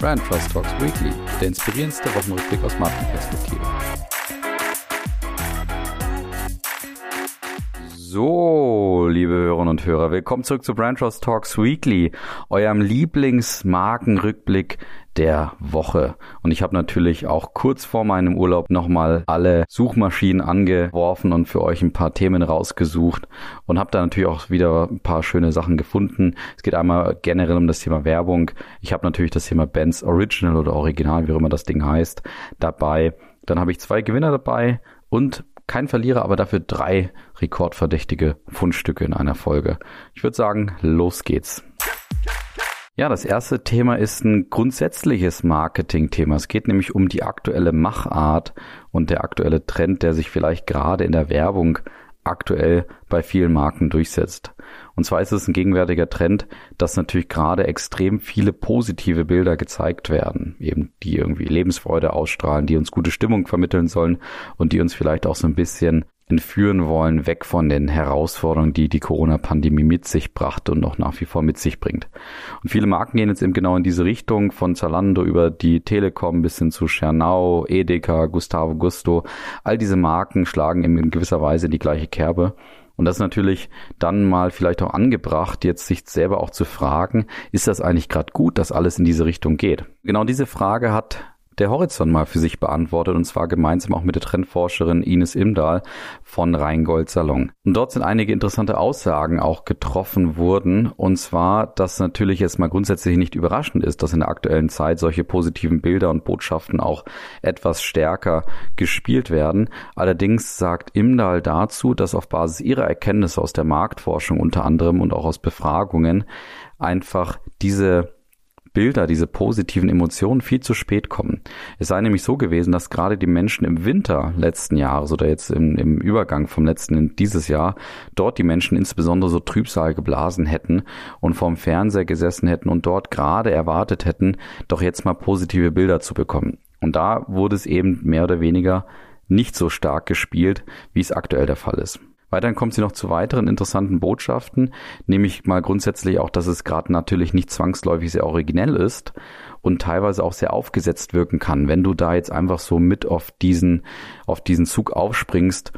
Brand Trust Talks Weekly, der inspirierendste Wochenrückblick aus Markenperspektive. So, liebe Hörerinnen und Hörer, willkommen zurück zu Brand Trust Talks Weekly, eurem Lieblingsmarkenrückblick der Woche. Und ich habe natürlich auch kurz vor meinem Urlaub nochmal alle Suchmaschinen angeworfen und für euch ein paar Themen rausgesucht und habe da natürlich auch wieder ein paar schöne Sachen gefunden. Es geht einmal generell um das Thema Werbung. Ich habe natürlich das Thema Bands Original oder Original, wie auch immer das Ding heißt, dabei. Dann habe ich zwei Gewinner dabei und kein Verlierer, aber dafür drei rekordverdächtige Fundstücke in einer Folge. Ich würde sagen, los geht's. Ja, das erste Thema ist ein grundsätzliches Marketing-Thema. Es geht nämlich um die aktuelle Machart und der aktuelle Trend, der sich vielleicht gerade in der Werbung aktuell bei vielen Marken durchsetzt. Und zwar ist es ein gegenwärtiger Trend, dass natürlich gerade extrem viele positive Bilder gezeigt werden, eben die irgendwie Lebensfreude ausstrahlen, die uns gute Stimmung vermitteln sollen und die uns vielleicht auch so ein bisschen entführen wollen, weg von den Herausforderungen, die die Corona-Pandemie mit sich brachte und noch nach wie vor mit sich bringt. Und viele Marken gehen jetzt eben genau in diese Richtung, von Zalando über die Telekom bis hin zu Schernau, Edeka, Gustavo Gusto. All diese Marken schlagen in gewisser Weise in die gleiche Kerbe. Und das ist natürlich dann mal vielleicht auch angebracht, jetzt sich selber auch zu fragen, ist das eigentlich gerade gut, dass alles in diese Richtung geht? Genau diese Frage hat der Horizont mal für sich beantwortet und zwar gemeinsam auch mit der Trendforscherin Ines Imdahl von Rheingold Salon. Und dort sind einige interessante Aussagen auch getroffen wurden und zwar, dass natürlich jetzt mal grundsätzlich nicht überraschend ist, dass in der aktuellen Zeit solche positiven Bilder und Botschaften auch etwas stärker gespielt werden. Allerdings sagt Imdahl dazu, dass auf Basis ihrer Erkenntnisse aus der Marktforschung unter anderem und auch aus Befragungen einfach diese Bilder, diese positiven Emotionen viel zu spät kommen. Es sei nämlich so gewesen, dass gerade die Menschen im Winter letzten Jahres oder jetzt im, im Übergang vom letzten in dieses Jahr dort die Menschen insbesondere so Trübsal geblasen hätten und vorm Fernseher gesessen hätten und dort gerade erwartet hätten, doch jetzt mal positive Bilder zu bekommen. Und da wurde es eben mehr oder weniger nicht so stark gespielt, wie es aktuell der Fall ist. Weiterhin kommt sie noch zu weiteren interessanten Botschaften, nämlich mal grundsätzlich auch, dass es gerade natürlich nicht zwangsläufig sehr originell ist und teilweise auch sehr aufgesetzt wirken kann. Wenn du da jetzt einfach so mit auf diesen, auf diesen Zug aufspringst,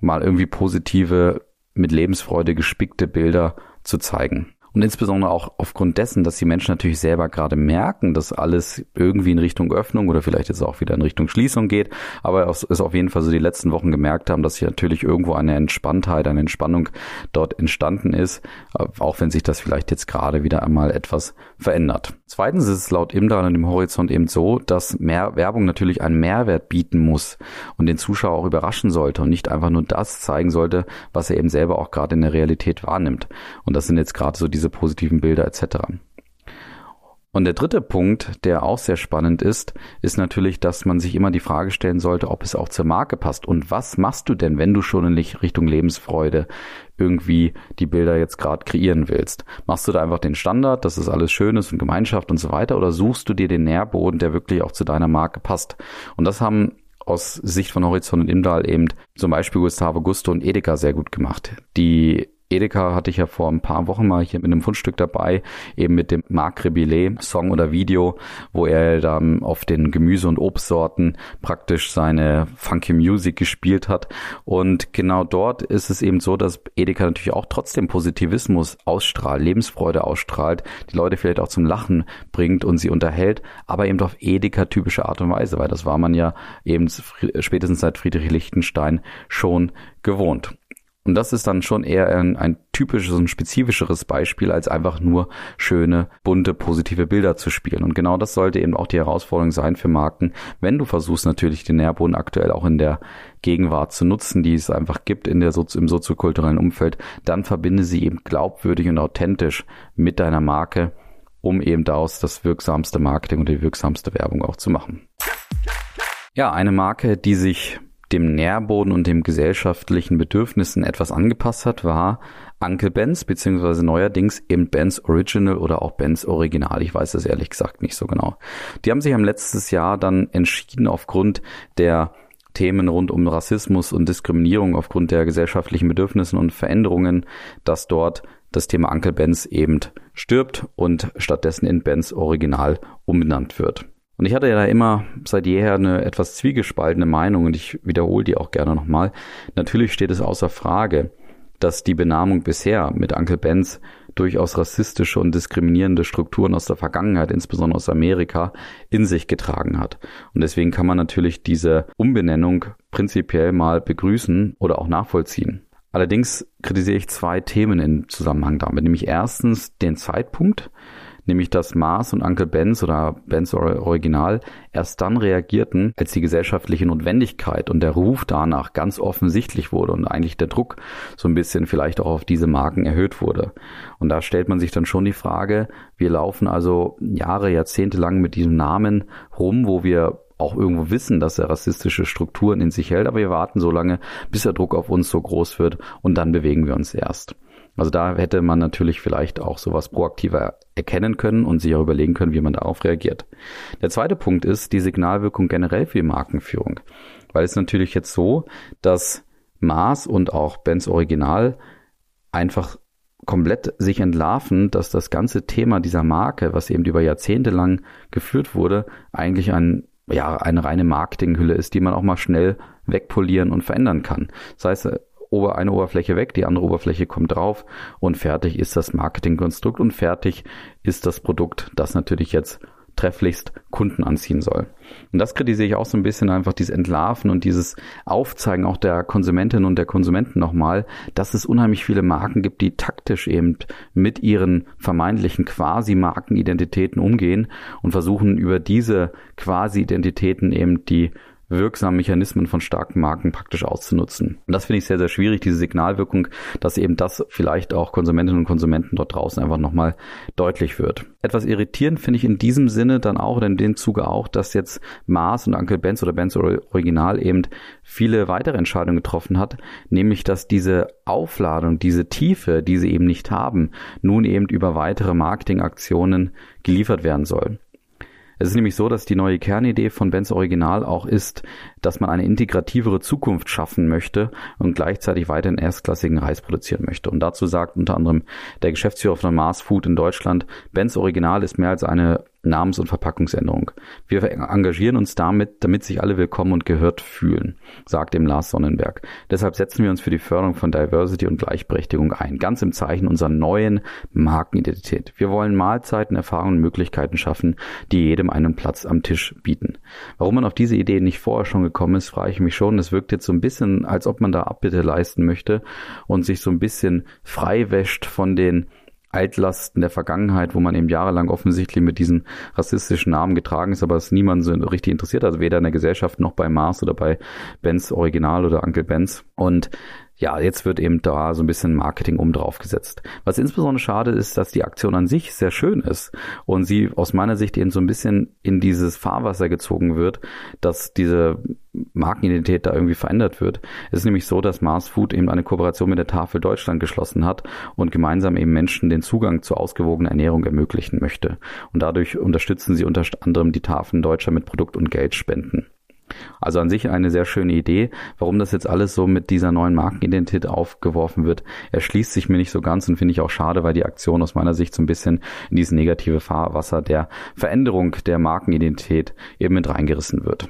mal irgendwie positive, mit Lebensfreude gespickte Bilder zu zeigen. Und insbesondere auch aufgrund dessen, dass die Menschen natürlich selber gerade merken, dass alles irgendwie in Richtung Öffnung oder vielleicht jetzt auch wieder in Richtung Schließung geht, aber es auf jeden Fall so die letzten Wochen gemerkt haben, dass hier natürlich irgendwo eine Entspanntheit, eine Entspannung dort entstanden ist, auch wenn sich das vielleicht jetzt gerade wieder einmal etwas verändert. Zweitens ist es laut Imdal und dem Horizont eben so, dass mehr Werbung natürlich einen Mehrwert bieten muss und den Zuschauer auch überraschen sollte und nicht einfach nur das zeigen sollte, was er eben selber auch gerade in der Realität wahrnimmt. Und das sind jetzt gerade so diese positiven Bilder etc. Und der dritte Punkt, der auch sehr spannend ist, ist natürlich, dass man sich immer die Frage stellen sollte, ob es auch zur Marke passt. Und was machst du denn, wenn du schon in Richtung Lebensfreude irgendwie die Bilder jetzt gerade kreieren willst? Machst du da einfach den Standard, dass es alles schön ist und Gemeinschaft und so weiter, oder suchst du dir den Nährboden, der wirklich auch zu deiner Marke passt? Und das haben aus Sicht von Horizont und Imdal eben zum Beispiel Gustavo Gusto und Edeka sehr gut gemacht. Die Edeka hatte ich ja vor ein paar Wochen mal hier mit einem Fundstück dabei, eben mit dem Marc Rebillet Song oder Video, wo er dann auf den Gemüse- und Obstsorten praktisch seine Funky Music gespielt hat. Und genau dort ist es eben so, dass Edeka natürlich auch trotzdem Positivismus ausstrahlt, Lebensfreude ausstrahlt, die Leute vielleicht auch zum Lachen bringt und sie unterhält, aber eben auf Edeka-typische Art und Weise, weil das war man ja eben spätestens seit Friedrich Lichtenstein schon gewohnt. Und das ist dann schon eher ein, ein typisches und spezifischeres Beispiel, als einfach nur schöne, bunte, positive Bilder zu spielen. Und genau das sollte eben auch die Herausforderung sein für Marken, wenn du versuchst natürlich den Nährboden aktuell auch in der Gegenwart zu nutzen, die es einfach gibt in der Sozi im soziokulturellen Umfeld, dann verbinde sie eben glaubwürdig und authentisch mit deiner Marke, um eben daraus das wirksamste Marketing und die wirksamste Werbung auch zu machen. Ja, eine Marke, die sich dem Nährboden und dem gesellschaftlichen Bedürfnissen etwas angepasst hat, war Uncle Benz, beziehungsweise neuerdings eben Benz Original oder auch Benz Original. Ich weiß es ehrlich gesagt nicht so genau. Die haben sich am letztes Jahr dann entschieden, aufgrund der Themen rund um Rassismus und Diskriminierung, aufgrund der gesellschaftlichen Bedürfnissen und Veränderungen, dass dort das Thema Uncle Benz eben stirbt und stattdessen in Benz Original umbenannt wird. Und ich hatte ja da immer seit jeher eine etwas zwiegespaltene Meinung und ich wiederhole die auch gerne nochmal. Natürlich steht es außer Frage, dass die Benamung bisher mit Uncle Benz durchaus rassistische und diskriminierende Strukturen aus der Vergangenheit, insbesondere aus Amerika, in sich getragen hat. Und deswegen kann man natürlich diese Umbenennung prinzipiell mal begrüßen oder auch nachvollziehen. Allerdings kritisiere ich zwei Themen im Zusammenhang damit, nämlich erstens den Zeitpunkt, nämlich dass Mars und Uncle Benz oder Benz Original erst dann reagierten, als die gesellschaftliche Notwendigkeit und der Ruf danach ganz offensichtlich wurde und eigentlich der Druck so ein bisschen vielleicht auch auf diese Marken erhöht wurde. Und da stellt man sich dann schon die Frage, wir laufen also Jahre, Jahrzehnte lang mit diesem Namen rum, wo wir auch irgendwo wissen, dass er rassistische Strukturen in sich hält, aber wir warten so lange, bis der Druck auf uns so groß wird und dann bewegen wir uns erst. Also da hätte man natürlich vielleicht auch sowas proaktiver erkennen können und sich auch überlegen können, wie man darauf reagiert. Der zweite Punkt ist die Signalwirkung generell für die Markenführung. Weil es natürlich jetzt so, dass Mars und auch Benz Original einfach komplett sich entlarven, dass das ganze Thema dieser Marke, was eben über Jahrzehnte lang geführt wurde, eigentlich ein ja, eine reine Marketinghülle ist, die man auch mal schnell wegpolieren und verändern kann. Das heißt, eine Oberfläche weg, die andere Oberfläche kommt drauf und fertig ist das Marketingkonstrukt und fertig ist das Produkt, das natürlich jetzt trefflichst Kunden anziehen soll. Und das kritisiere ich auch so ein bisschen einfach dieses Entlarven und dieses Aufzeigen auch der Konsumentinnen und der Konsumenten nochmal, dass es unheimlich viele Marken gibt, die taktisch eben mit ihren vermeintlichen Quasi-Markenidentitäten umgehen und versuchen über diese Quasi-Identitäten eben die wirksamen Mechanismen von starken Marken praktisch auszunutzen. Und das finde ich sehr, sehr schwierig, diese Signalwirkung, dass eben das vielleicht auch Konsumentinnen und Konsumenten dort draußen einfach nochmal deutlich wird. Etwas irritierend finde ich in diesem Sinne dann auch oder in dem Zuge auch, dass jetzt Mars und Uncle Benz oder Benz Original eben viele weitere Entscheidungen getroffen hat, nämlich dass diese Aufladung, diese Tiefe, die sie eben nicht haben, nun eben über weitere Marketingaktionen geliefert werden soll. Es ist nämlich so, dass die neue Kernidee von Benz Original auch ist, dass man eine integrativere Zukunft schaffen möchte und gleichzeitig weiterhin erstklassigen Reis produzieren möchte. Und dazu sagt unter anderem der Geschäftsführer von Mars Food in Deutschland, Benz Original ist mehr als eine Namens- und Verpackungsänderung. Wir engagieren uns damit, damit sich alle willkommen und gehört fühlen, sagt dem Lars Sonnenberg. Deshalb setzen wir uns für die Förderung von Diversity und Gleichberechtigung ein, ganz im Zeichen unserer neuen Markenidentität. Wir wollen Mahlzeiten, Erfahrungen und Möglichkeiten schaffen, die jedem einen Platz am Tisch bieten. Warum man auf diese Idee nicht vorher schon gekommen ist, frage ich mich schon. Es wirkt jetzt so ein bisschen, als ob man da Abbitte leisten möchte und sich so ein bisschen frei wäscht von den Altlasten der Vergangenheit, wo man eben jahrelang offensichtlich mit diesen rassistischen Namen getragen ist, aber es niemand so richtig interessiert, also weder in der Gesellschaft noch bei Mars oder bei Benz Original oder Uncle Benz. Und ja, jetzt wird eben da so ein bisschen Marketing um drauf gesetzt. Was insbesondere schade ist, dass die Aktion an sich sehr schön ist und sie aus meiner Sicht eben so ein bisschen in dieses Fahrwasser gezogen wird, dass diese Markenidentität da irgendwie verändert wird. Es ist nämlich so, dass Mars Food eben eine Kooperation mit der Tafel Deutschland geschlossen hat und gemeinsam eben Menschen den Zugang zu ausgewogener Ernährung ermöglichen möchte. Und dadurch unterstützen sie unter anderem die Tafeln Deutscher mit Produkt- und Geldspenden. Also an sich eine sehr schöne Idee. Warum das jetzt alles so mit dieser neuen Markenidentität aufgeworfen wird, erschließt sich mir nicht so ganz und finde ich auch schade, weil die Aktion aus meiner Sicht so ein bisschen in dieses negative Fahrwasser der Veränderung der Markenidentität eben mit reingerissen wird.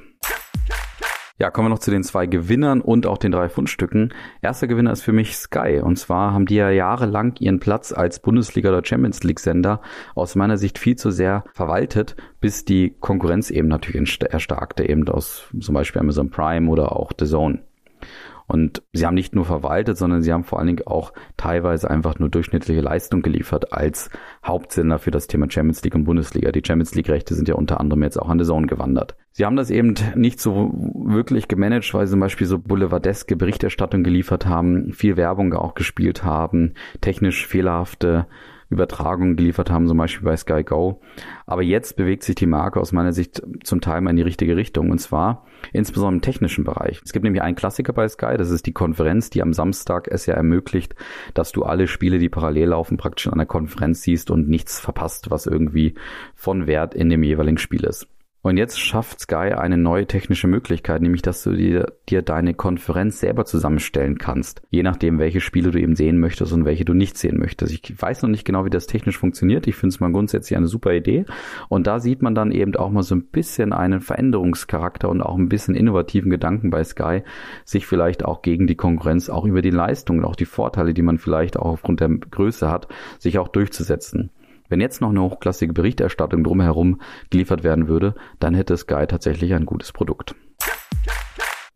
Ja, kommen wir noch zu den zwei Gewinnern und auch den drei Fundstücken. Erster Gewinner ist für mich Sky. Und zwar haben die ja jahrelang ihren Platz als Bundesliga oder Champions League Sender aus meiner Sicht viel zu sehr verwaltet, bis die Konkurrenz eben natürlich erstarkte, eben aus zum Beispiel Amazon Prime oder auch The Zone. Und sie haben nicht nur verwaltet, sondern sie haben vor allen Dingen auch teilweise einfach nur durchschnittliche Leistung geliefert als Hauptsender für das Thema Champions League und Bundesliga. Die Champions League Rechte sind ja unter anderem jetzt auch an The Zone gewandert. Sie haben das eben nicht so wirklich gemanagt, weil sie zum Beispiel so boulevardeske Berichterstattung geliefert haben, viel Werbung auch gespielt haben, technisch fehlerhafte Übertragungen geliefert haben, zum Beispiel bei Sky Go. Aber jetzt bewegt sich die Marke aus meiner Sicht zum Teil mal in die richtige Richtung und zwar insbesondere im technischen Bereich. Es gibt nämlich einen Klassiker bei Sky, das ist die Konferenz, die am Samstag es ja ermöglicht, dass du alle Spiele, die parallel laufen, praktisch in einer Konferenz siehst und nichts verpasst, was irgendwie von Wert in dem jeweiligen Spiel ist. Und jetzt schafft Sky eine neue technische Möglichkeit, nämlich dass du dir, dir deine Konferenz selber zusammenstellen kannst, je nachdem, welche Spiele du eben sehen möchtest und welche du nicht sehen möchtest. Ich weiß noch nicht genau, wie das technisch funktioniert. Ich finde es mal grundsätzlich eine super Idee. Und da sieht man dann eben auch mal so ein bisschen einen Veränderungscharakter und auch ein bisschen innovativen Gedanken bei Sky, sich vielleicht auch gegen die Konkurrenz, auch über die Leistungen, auch die Vorteile, die man vielleicht auch aufgrund der Größe hat, sich auch durchzusetzen. Wenn jetzt noch eine hochklassige Berichterstattung drumherum geliefert werden würde, dann hätte Sky tatsächlich ein gutes Produkt.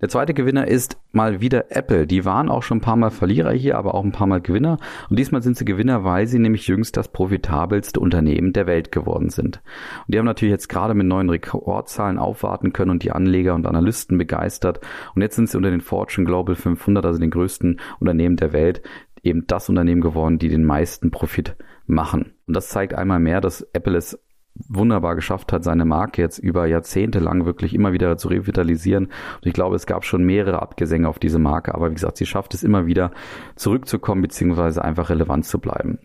Der zweite Gewinner ist mal wieder Apple. Die waren auch schon ein paar Mal Verlierer hier, aber auch ein paar Mal Gewinner. Und diesmal sind sie Gewinner, weil sie nämlich jüngst das profitabelste Unternehmen der Welt geworden sind. Und die haben natürlich jetzt gerade mit neuen Rekordzahlen aufwarten können und die Anleger und Analysten begeistert. Und jetzt sind sie unter den Fortune Global 500, also den größten Unternehmen der Welt, eben das Unternehmen geworden, die den meisten Profit machen. Und das zeigt einmal mehr, dass Apple es wunderbar geschafft hat, seine Marke jetzt über Jahrzehnte lang wirklich immer wieder zu revitalisieren. Und ich glaube, es gab schon mehrere Abgesänge auf diese Marke, aber wie gesagt, sie schafft es immer wieder zurückzukommen, beziehungsweise einfach relevant zu bleiben.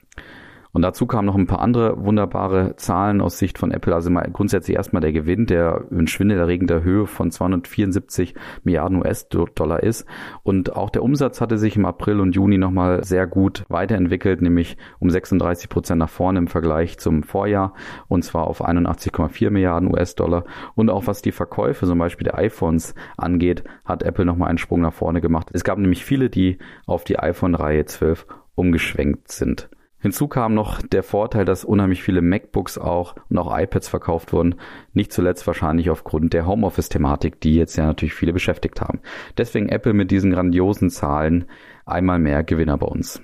Und dazu kamen noch ein paar andere wunderbare Zahlen aus Sicht von Apple. Also mal grundsätzlich erstmal der Gewinn, der in schwindelerregender Höhe von 274 Milliarden US-Dollar ist. Und auch der Umsatz hatte sich im April und Juni nochmal sehr gut weiterentwickelt, nämlich um 36 Prozent nach vorne im Vergleich zum Vorjahr. Und zwar auf 81,4 Milliarden US-Dollar. Und auch was die Verkäufe, zum Beispiel der iPhones angeht, hat Apple nochmal einen Sprung nach vorne gemacht. Es gab nämlich viele, die auf die iPhone-Reihe 12 umgeschwenkt sind. Hinzu kam noch der Vorteil, dass unheimlich viele MacBooks auch und auch iPads verkauft wurden. Nicht zuletzt wahrscheinlich aufgrund der Homeoffice-Thematik, die jetzt ja natürlich viele beschäftigt haben. Deswegen Apple mit diesen grandiosen Zahlen einmal mehr Gewinner bei uns.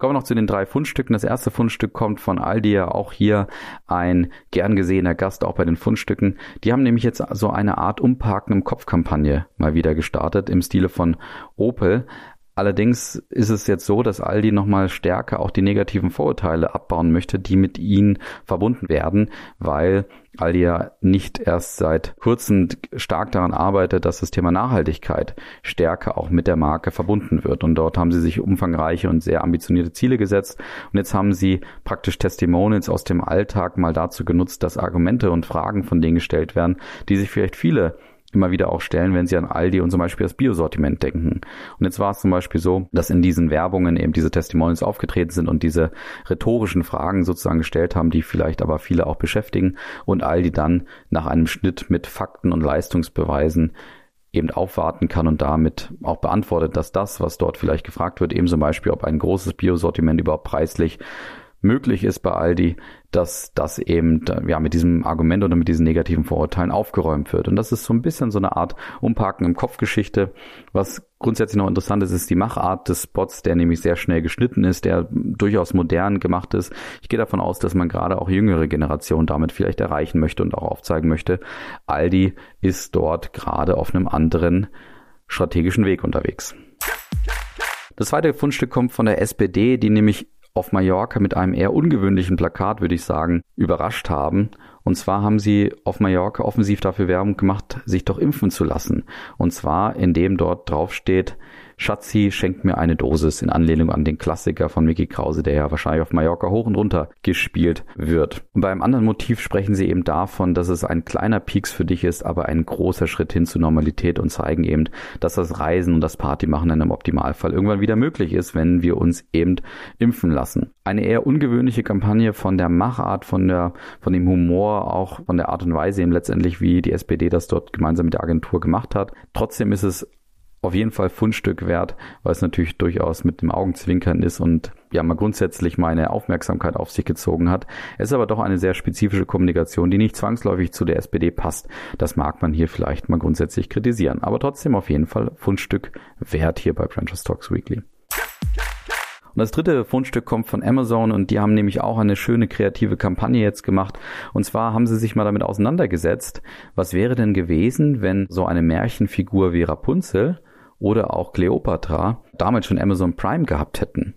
Kommen wir noch zu den drei Fundstücken. Das erste Fundstück kommt von Aldi, auch hier ein gern gesehener Gast, auch bei den Fundstücken. Die haben nämlich jetzt so eine Art Umparken im Kopf-Kampagne mal wieder gestartet im Stile von Opel. Allerdings ist es jetzt so, dass Aldi nochmal stärker auch die negativen Vorurteile abbauen möchte, die mit ihnen verbunden werden, weil Aldi ja nicht erst seit kurzem stark daran arbeitet, dass das Thema Nachhaltigkeit stärker auch mit der Marke verbunden wird. Und dort haben sie sich umfangreiche und sehr ambitionierte Ziele gesetzt. Und jetzt haben sie praktisch Testimonials aus dem Alltag mal dazu genutzt, dass Argumente und Fragen von denen gestellt werden, die sich vielleicht viele immer wieder auch stellen, wenn sie an Aldi und zum Beispiel das Biosortiment denken. Und jetzt war es zum Beispiel so, dass in diesen Werbungen eben diese Testimonials aufgetreten sind und diese rhetorischen Fragen sozusagen gestellt haben, die vielleicht aber viele auch beschäftigen und Aldi dann nach einem Schnitt mit Fakten und Leistungsbeweisen eben aufwarten kann und damit auch beantwortet, dass das, was dort vielleicht gefragt wird, eben zum Beispiel, ob ein großes Biosortiment überhaupt preislich möglich ist bei Aldi, dass das eben ja mit diesem Argument oder mit diesen negativen Vorurteilen aufgeräumt wird. Und das ist so ein bisschen so eine Art Umparken im Kopfgeschichte. Was grundsätzlich noch interessant ist, ist die Machart des Spots, der nämlich sehr schnell geschnitten ist, der durchaus modern gemacht ist. Ich gehe davon aus, dass man gerade auch jüngere Generationen damit vielleicht erreichen möchte und auch aufzeigen möchte. Aldi ist dort gerade auf einem anderen strategischen Weg unterwegs. Das zweite Fundstück kommt von der SPD, die nämlich auf Mallorca mit einem eher ungewöhnlichen Plakat, würde ich sagen, überrascht haben. Und zwar haben sie auf Mallorca offensiv dafür Werbung gemacht, sich doch impfen zu lassen. Und zwar, indem dort drauf steht, Schatzi schenkt mir eine Dosis in Anlehnung an den Klassiker von Mickey Krause, der ja wahrscheinlich auf Mallorca hoch und runter gespielt wird. Und beim anderen Motiv sprechen sie eben davon, dass es ein kleiner Peaks für dich ist, aber ein großer Schritt hin zur Normalität und zeigen eben, dass das Reisen und das Partymachen in einem Optimalfall irgendwann wieder möglich ist, wenn wir uns eben impfen lassen. Eine eher ungewöhnliche Kampagne von der Machart, von der, von dem Humor, auch von der Art und Weise eben letztendlich, wie die SPD das dort gemeinsam mit der Agentur gemacht hat. Trotzdem ist es auf jeden Fall Fundstück wert, weil es natürlich durchaus mit dem Augenzwinkern ist und ja mal grundsätzlich meine Aufmerksamkeit auf sich gezogen hat. Es ist aber doch eine sehr spezifische Kommunikation, die nicht zwangsläufig zu der SPD passt. Das mag man hier vielleicht mal grundsätzlich kritisieren, aber trotzdem auf jeden Fall Fundstück wert hier bei Branches Talks Weekly. Und das dritte Fundstück kommt von Amazon und die haben nämlich auch eine schöne kreative Kampagne jetzt gemacht. Und zwar haben sie sich mal damit auseinandergesetzt, was wäre denn gewesen, wenn so eine Märchenfigur wie Rapunzel oder auch Cleopatra damals schon Amazon Prime gehabt hätten.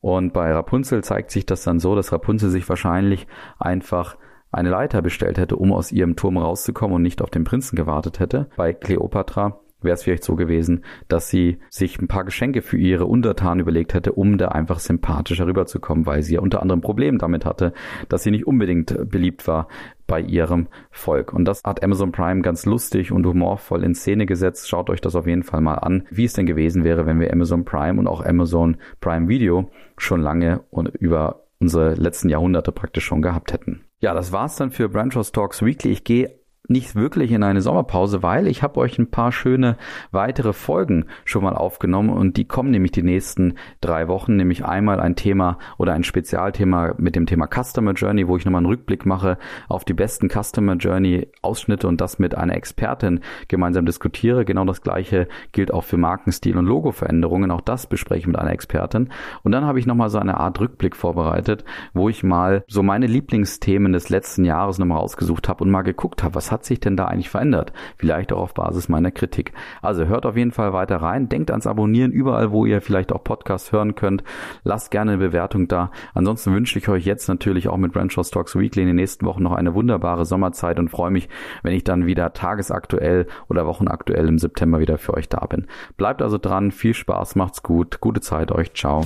Und bei Rapunzel zeigt sich das dann so, dass Rapunzel sich wahrscheinlich einfach eine Leiter bestellt hätte, um aus ihrem Turm rauszukommen und nicht auf den Prinzen gewartet hätte. Bei Cleopatra wäre es vielleicht so gewesen, dass sie sich ein paar Geschenke für ihre Untertanen überlegt hätte, um da einfach sympathischer rüberzukommen, weil sie ja unter anderem Problem damit hatte, dass sie nicht unbedingt beliebt war bei ihrem Volk. Und das hat Amazon Prime ganz lustig und humorvoll in Szene gesetzt. Schaut euch das auf jeden Fall mal an, wie es denn gewesen wäre, wenn wir Amazon Prime und auch Amazon Prime Video schon lange und über unsere letzten Jahrhunderte praktisch schon gehabt hätten. Ja, das war's dann für Branchos Talks Weekly. Ich gehe nicht wirklich in eine Sommerpause, weil ich habe euch ein paar schöne weitere Folgen schon mal aufgenommen und die kommen nämlich die nächsten drei Wochen, nämlich einmal ein Thema oder ein Spezialthema mit dem Thema Customer Journey, wo ich nochmal einen Rückblick mache auf die besten Customer Journey Ausschnitte und das mit einer Expertin gemeinsam diskutiere. Genau das gleiche gilt auch für Markenstil und Logoveränderungen. Auch das bespreche ich mit einer Expertin. Und dann habe ich nochmal so eine Art Rückblick vorbereitet, wo ich mal so meine Lieblingsthemen des letzten Jahres nochmal rausgesucht habe und mal geguckt habe, was hat sich denn da eigentlich verändert? Vielleicht auch auf Basis meiner Kritik. Also hört auf jeden Fall weiter rein. Denkt ans Abonnieren überall, wo ihr vielleicht auch Podcasts hören könnt. Lasst gerne eine Bewertung da. Ansonsten wünsche ich euch jetzt natürlich auch mit Rancho Stocks Weekly in den nächsten Wochen noch eine wunderbare Sommerzeit und freue mich, wenn ich dann wieder tagesaktuell oder wochenaktuell im September wieder für euch da bin. Bleibt also dran. Viel Spaß. Macht's gut. Gute Zeit euch. Ciao.